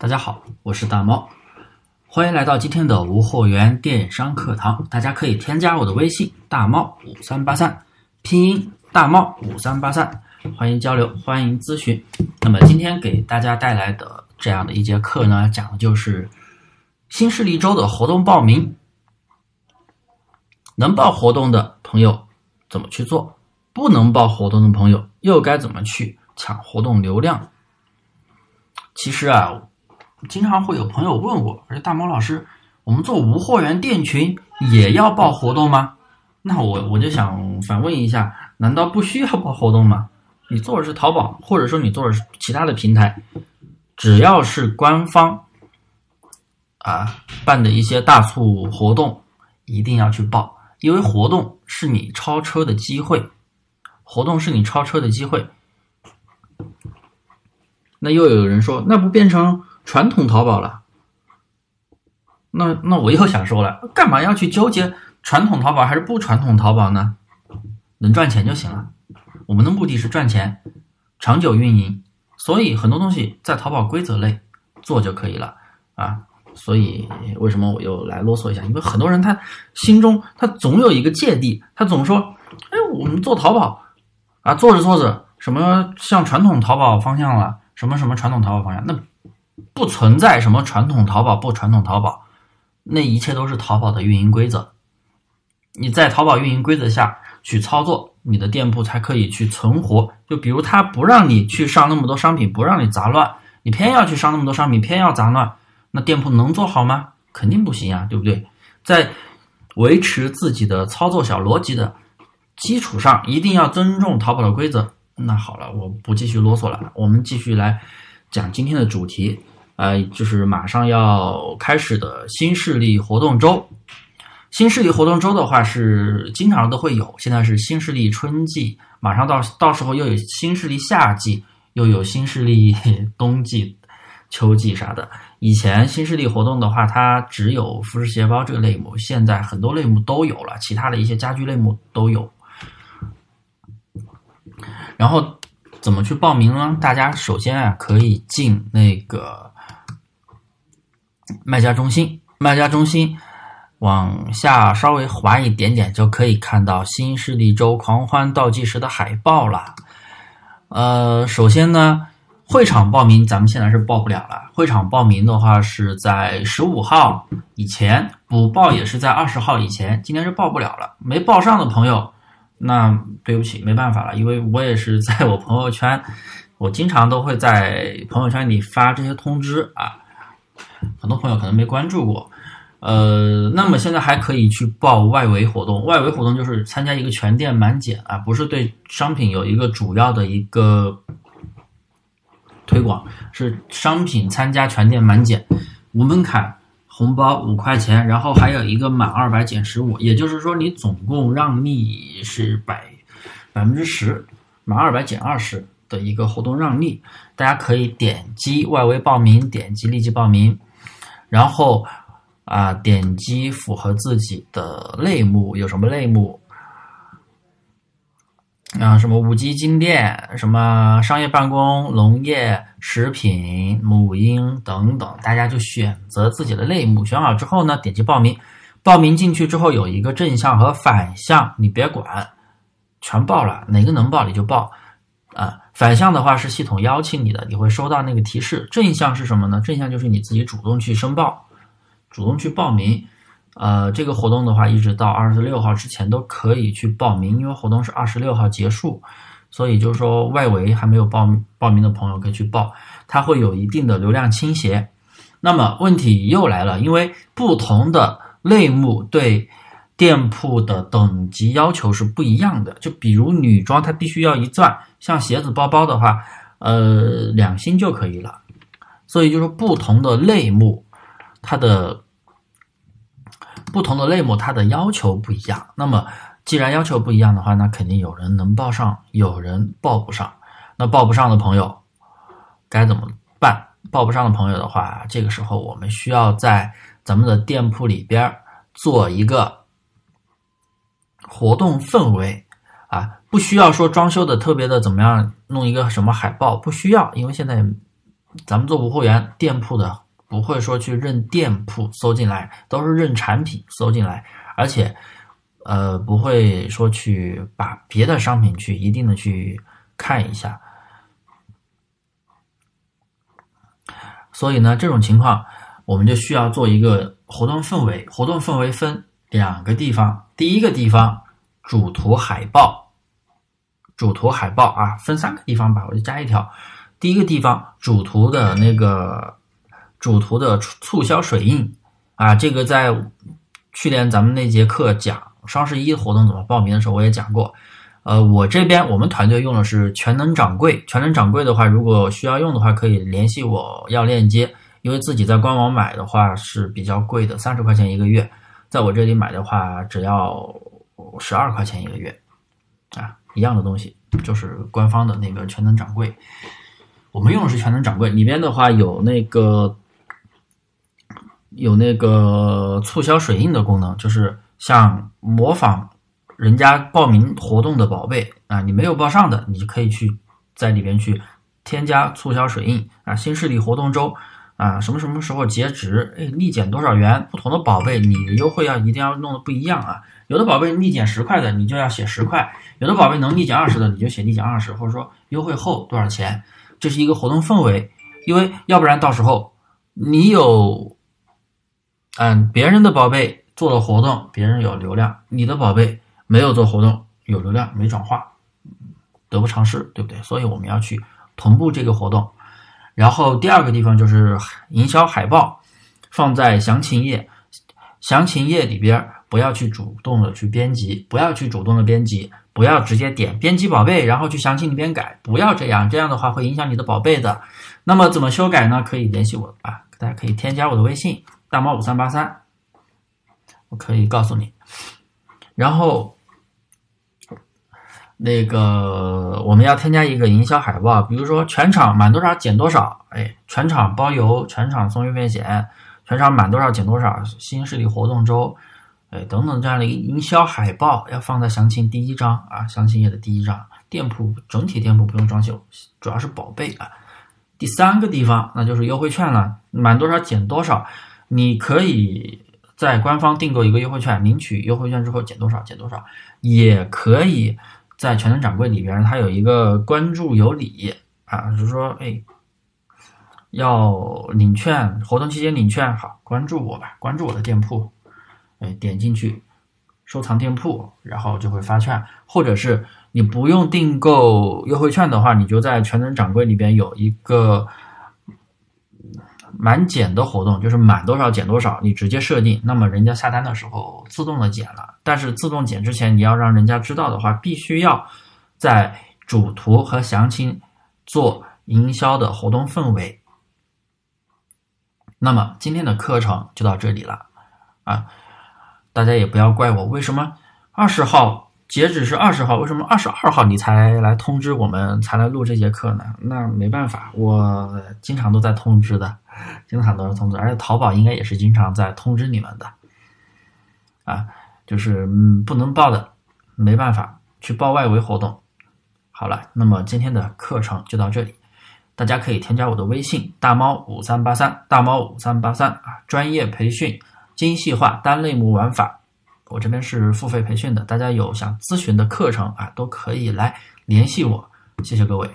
大家好，我是大猫，欢迎来到今天的无货源电商课堂。大家可以添加我的微信大猫五三八三，拼音大猫五三八三，欢迎交流，欢迎咨询。那么今天给大家带来的这样的一节课呢，讲的就是新势力周的活动报名，能报活动的朋友怎么去做，不能报活动的朋友又该怎么去抢活动流量？其实啊。经常会有朋友问我，说大毛老师，我们做无货源店群也要报活动吗？那我我就想反问一下，难道不需要报活动吗？你做的是淘宝，或者说你做的是其他的平台，只要是官方啊办的一些大促活动，一定要去报，因为活动是你超车的机会，活动是你超车的机会。那又有人说，那不变成？传统淘宝了，那那我又想说了，干嘛要去纠结传统淘宝还是不传统淘宝呢？能赚钱就行了。我们的目的是赚钱，长久运营，所以很多东西在淘宝规则内做就可以了啊。所以为什么我又来啰嗦一下？因为很多人他心中他总有一个芥蒂，他总说，哎，我们做淘宝啊，做着做着什么向传统淘宝方向了，什么什么传统淘宝方向，那。不存在什么传统淘宝不传统淘宝，那一切都是淘宝的运营规则。你在淘宝运营规则下去操作，你的店铺才可以去存活。就比如他不让你去上那么多商品，不让你杂乱，你偏要去上那么多商品，偏要杂乱，那店铺能做好吗？肯定不行啊，对不对？在维持自己的操作小逻辑的基础上，一定要尊重淘宝的规则。那好了，我不继续啰嗦了，我们继续来讲今天的主题。呃，就是马上要开始的新势力活动周，新势力活动周的话是经常都会有。现在是新势力春季，马上到到时候又有新势力夏季，又有新势力 冬季、秋季啥的。以前新势力活动的话，它只有服饰鞋包这个类目，现在很多类目都有了，其他的一些家居类目都有。然后怎么去报名呢？大家首先啊，可以进那个。卖家中心，卖家中心往下稍微滑一点点，就可以看到新势力周狂欢倒计时的海报了。呃，首先呢，会场报名咱们现在是报不了了。会场报名的话是在十五号以前，补报也是在二十号以前。今天是报不了了，没报上的朋友，那对不起，没办法了，因为我也是在我朋友圈，我经常都会在朋友圈里发这些通知啊。很多朋友可能没关注过，呃，那么现在还可以去报外围活动。外围活动就是参加一个全店满减啊，不是对商品有一个主要的一个推广，是商品参加全店满减，无门槛，红包五块钱，然后还有一个满二百减十五，也就是说你总共让利是百百分之十，满二百减二十。的一个活动让利，大家可以点击外围报名，点击立即报名，然后啊点击符合自己的类目，有什么类目啊？什么五 G 金店，什么商业办公、农业、食品、母婴等等，大家就选择自己的类目，选好之后呢，点击报名，报名进去之后有一个正向和反向，你别管，全报了，哪个能报你就报。啊，反向的话是系统邀请你的，你会收到那个提示。正向是什么呢？正向就是你自己主动去申报，主动去报名。呃，这个活动的话，一直到二十六号之前都可以去报名，因为活动是二十六号结束，所以就是说外围还没有报报名的朋友可以去报，它会有一定的流量倾斜。那么问题又来了，因为不同的类目对。店铺的等级要求是不一样的，就比如女装，它必须要一钻，像鞋子、包包的话，呃，两星就可以了。所以就是不同的类目，它的不同的类目，它的要求不一样。那么既然要求不一样的话，那肯定有人能报上，有人报不上。那报不上的朋友该怎么办？报不上的朋友的话，这个时候我们需要在咱们的店铺里边做一个。活动氛围啊，不需要说装修的特别的怎么样，弄一个什么海报不需要，因为现在咱们做无货源店铺的，不会说去认店铺搜进来，都是认产品搜进来，而且呃不会说去把别的商品去一定的去看一下。所以呢，这种情况我们就需要做一个活动氛围。活动氛围分两个地方，第一个地方主图海报，主图海报啊，分三个地方吧，我就加一条。第一个地方主图的那个主图的促销水印啊，这个在去年咱们那节课讲双十一活动怎么报名的时候，我也讲过。呃，我这边我们团队用的是全能掌柜。全能掌柜的话，如果需要用的话，可以联系我要链接。因为自己在官网买的话是比较贵的，三十块钱一个月，在我这里买的话只要十二块钱一个月，啊，一样的东西，就是官方的那个全能掌柜。我们用的是全能掌柜，里边的话有那个有那个促销水印的功能，就是像模仿。人家报名活动的宝贝啊，你没有报上的，你就可以去在里边去添加促销水印啊。新势力活动周啊，什么什么时候截止？哎，立减多少元？不同的宝贝你的优惠要一定要弄的不一样啊。有的宝贝立减十块的，你就要写十块；有的宝贝能立减二十的，你就写立减二十，或者说优惠后多少钱。这是一个活动氛围，因为要不然到时候你有嗯别人的宝贝做了活动，别人有流量，你的宝贝。没有做活动，有流量没转化，得不偿失，对不对？所以我们要去同步这个活动。然后第二个地方就是营销海报，放在详情页，详情页里边不要去主动的去编辑，不要去主动的编辑，不要直接点编辑宝贝，然后去详情里边改，不要这样，这样的话会影响你的宝贝的。那么怎么修改呢？可以联系我啊，大家可以添加我的微信大猫五三八三，我可以告诉你。然后。那个我们要添加一个营销海报，比如说全场满多少减多少，哎，全场包邮，全场送运费险，全场满多少减多少，新势力活动周，哎，等等这样的一个营销海报要放在详情第一章啊，详情页的第一章，店铺整体店铺不用装修，主要是宝贝啊。第三个地方那就是优惠券了，满多少减多少，你可以在官方订购一个优惠券，领取优惠券之后减多少减多少，也可以。在全能掌柜里边，它有一个关注有礼啊，就是说，哎，要领券，活动期间领券，好，关注我吧，关注我的店铺，哎，点进去收藏店铺，然后就会发券，或者是你不用订购优惠券的话，你就在全能掌柜里边有一个。满减的活动就是满多少减多少，你直接设定，那么人家下单的时候自动的减了。但是自动减之前，你要让人家知道的话，必须要在主图和详情做营销的活动氛围。那么今天的课程就到这里了啊，大家也不要怪我，为什么二十号？截止是二十号，为什么二十二号你才来通知我们，才来录这节课呢？那没办法，我经常都在通知的，经常都是通知，而且淘宝应该也是经常在通知你们的，啊，就是嗯不能报的，没办法去报外围活动。好了，那么今天的课程就到这里，大家可以添加我的微信大猫五三八三，大猫五三八三啊，专业培训，精细化单类目玩法。我这边是付费培训的，大家有想咨询的课程啊，都可以来联系我，谢谢各位。